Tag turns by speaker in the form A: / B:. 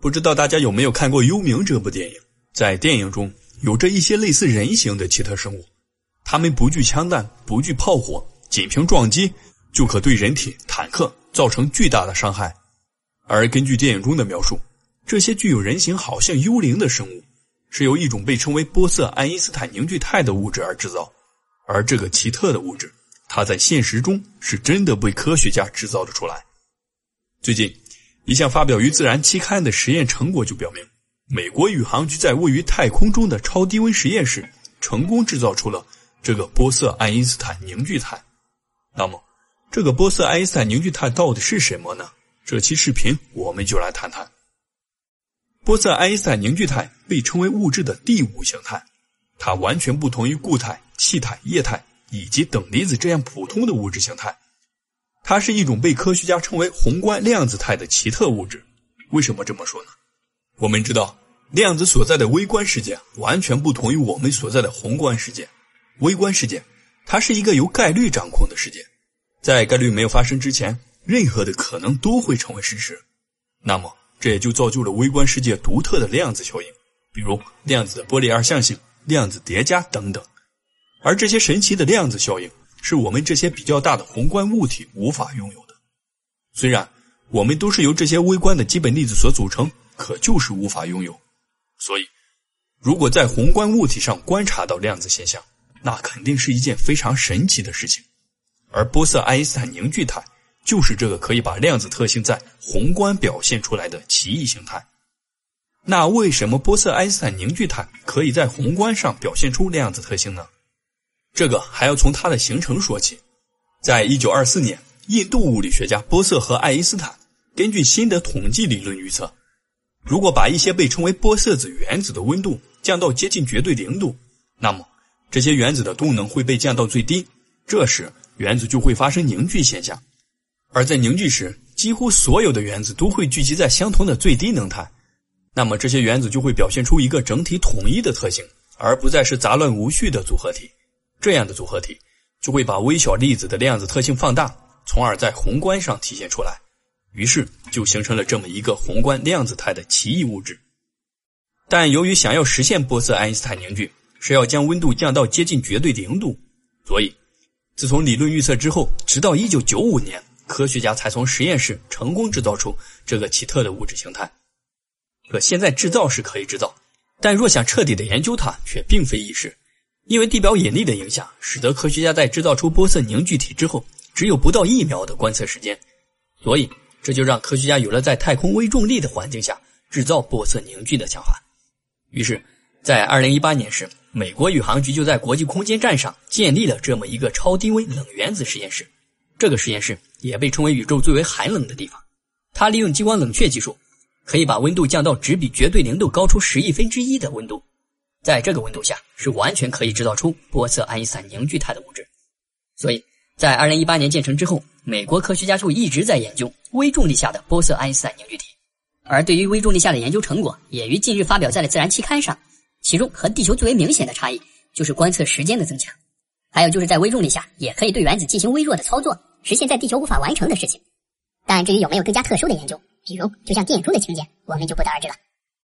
A: 不知道大家有没有看过《幽冥》这部电影？在电影中，有着一些类似人形的奇特生物，它们不惧枪弹，不惧炮火，仅凭撞击就可对人体、坦克造成巨大的伤害。而根据电影中的描述，这些具有人形、好像幽灵的生物，是由一种被称为玻色爱因斯坦凝聚态的物质而制造。而这个奇特的物质，它在现实中是真的被科学家制造了出来。最近，一项发表于《自然》期刊的实验成果就表明，美国宇航局在位于太空中的超低温实验室成功制造出了这个玻色爱因斯坦凝聚态。那么，这个玻色爱因斯坦凝聚态到底是什么呢？这期视频我们就来谈谈。玻色爱因斯坦凝聚态被称为物质的第五形态，它完全不同于固态。气态、液态以及等离子这样普通的物质形态，它是一种被科学家称为宏观量子态的奇特物质。为什么这么说呢？我们知道，量子所在的微观世界完全不同于我们所在的宏观世界。微观世界，它是一个由概率掌控的世界，在概率没有发生之前，任何的可能都会成为事实。那么，这也就造就了微观世界独特的量子效应，比如量子的波粒二象性、量子叠加等等。而这些神奇的量子效应，是我们这些比较大的宏观物体无法拥有的。虽然我们都是由这些微观的基本粒子所组成，可就是无法拥有。所以，如果在宏观物体上观察到量子现象，那肯定是一件非常神奇的事情。而玻色爱因斯坦凝聚态就是这个可以把量子特性在宏观表现出来的奇异形态。那为什么玻色爱因斯坦凝聚态可以在宏观上表现出量子特性呢？这个还要从它的形成说起。在一九二四年，印度物理学家波色和爱因斯坦根据新的统计理论预测，如果把一些被称为玻色子原子的温度降到接近绝对零度，那么这些原子的动能会被降到最低。这时，原子就会发生凝聚现象。而在凝聚时，几乎所有的原子都会聚集在相同的最低能态。那么，这些原子就会表现出一个整体统一的特性，而不再是杂乱无序的组合体。这样的组合体就会把微小粒子的量子特性放大，从而在宏观上体现出来，于是就形成了这么一个宏观量子态的奇异物质。但由于想要实现玻色爱因斯坦凝聚，是要将温度降到接近绝对零度，所以自从理论预测之后，直到1995年，科学家才从实验室成功制造出这个奇特的物质形态。可现在制造是可以制造，但若想彻底的研究它，却并非易事。因为地表引力的影响，使得科学家在制造出玻色凝聚体之后，只有不到一秒的观测时间，所以这就让科学家有了在太空微重力的环境下制造玻色凝聚的想法。于是，在2018年时，美国宇航局就在国际空间站上建立了这么一个超低温冷原子实验室。这个实验室也被称为宇宙最为寒冷的地方。它利用激光冷却技术，可以把温度降到只比绝对零度高出十亿分之一的温度。在这个温度下，是完全可以制造出玻色爱因斯坦凝聚态的物质。所以在2018年建成之后，美国科学家就一直在研究微重力下的玻色爱因斯坦凝聚体。而对于微重力下的研究成果，也于近日发表在了《自然》期刊上。其中和地球最为明显的差异，就是观测时间的增强，还有就是在微重力下也可以对原子进行微弱的操作，实现在地球无法完成的事情。但至于有没有更加特殊的研究，比如就像电影中的情节，我们就不得而知了。